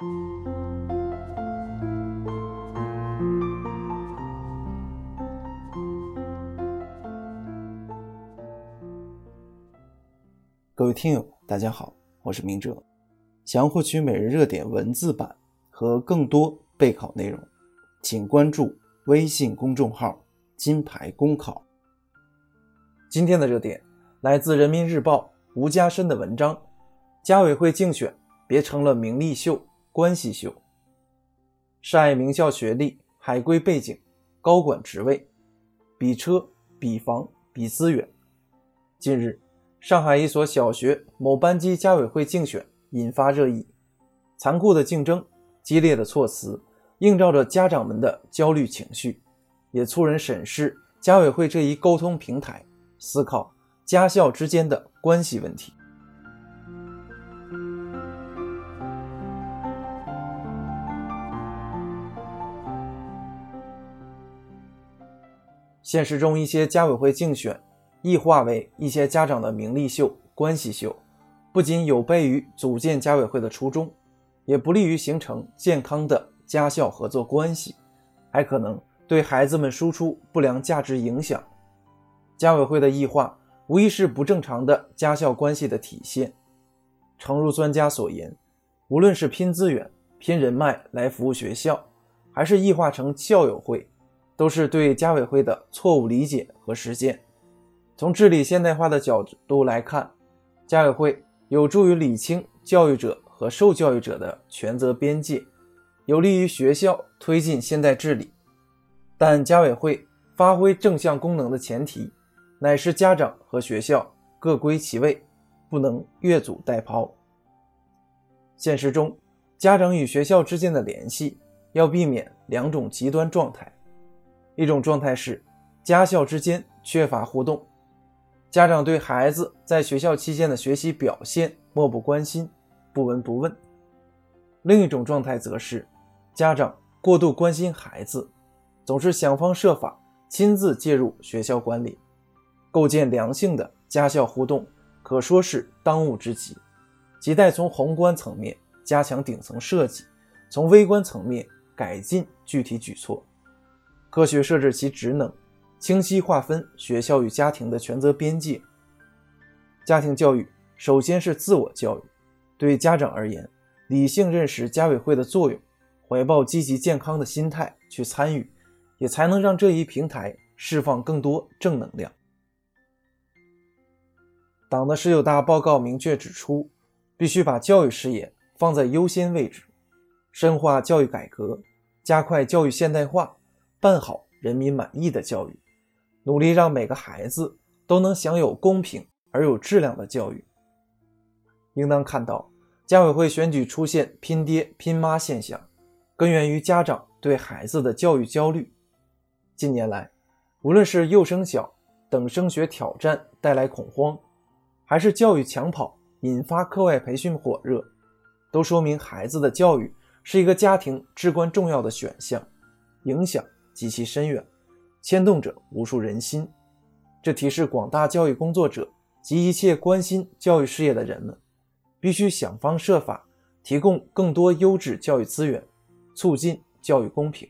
各位听友，大家好，我是明哲。想获取每日热点文字版和更多备考内容，请关注微信公众号“金牌公考”。今天的热点来自人民日报吴家申的文章：家委会竞选别成了名利秀、关系秀。晒名校学历、海归背景、高管职位，比车、比房、比资源。近日。上海一所小学某班级家委会竞选引发热议，残酷的竞争、激烈的措辞，映照着家长们的焦虑情绪，也促人审视家委会这一沟通平台，思考家校之间的关系问题。现实中，一些家委会竞选。异化为一些家长的名利秀、关系秀，不仅有悖于组建家委会的初衷，也不利于形成健康的家校合作关系，还可能对孩子们输出不良价值影响。家委会的异化无疑是不正常的家校关系的体现。诚如专家所言，无论是拼资源、拼人脉来服务学校，还是异化成校友会，都是对家委会的错误理解和实践。从治理现代化的角度来看，家委会有助于理清教育者和受教育者的权责边界，有利于学校推进现代治理。但家委会发挥正向功能的前提，乃是家长和学校各归其位，不能越俎代庖。现实中，家长与学校之间的联系要避免两种极端状态：一种状态是家校之间缺乏互动。家长对孩子在学校期间的学习表现漠不关心、不闻不问；另一种状态则是家长过度关心孩子，总是想方设法亲自介入学校管理，构建良性的家校互动，可说是当务之急。亟待从宏观层面加强顶层设计，从微观层面改进具体举措，科学设置其职能。清晰划分学校与家庭的权责边界。家庭教育首先是自我教育，对家长而言，理性认识家委会的作用，怀抱积极健康的心态去参与，也才能让这一平台释放更多正能量。党的十九大报告明确指出，必须把教育事业放在优先位置，深化教育改革，加快教育现代化，办好人民满意的教育。努力让每个孩子都能享有公平而有质量的教育。应当看到，家委会选举出现拼爹拼妈现象，根源于家长对孩子的教育焦虑。近年来，无论是幼升小等升学挑战带来恐慌，还是教育抢跑引发课外培训火热，都说明孩子的教育是一个家庭至关重要的选项，影响极其深远。牵动着无数人心，这提示广大教育工作者及一切关心教育事业的人们，必须想方设法提供更多优质教育资源，促进教育公平。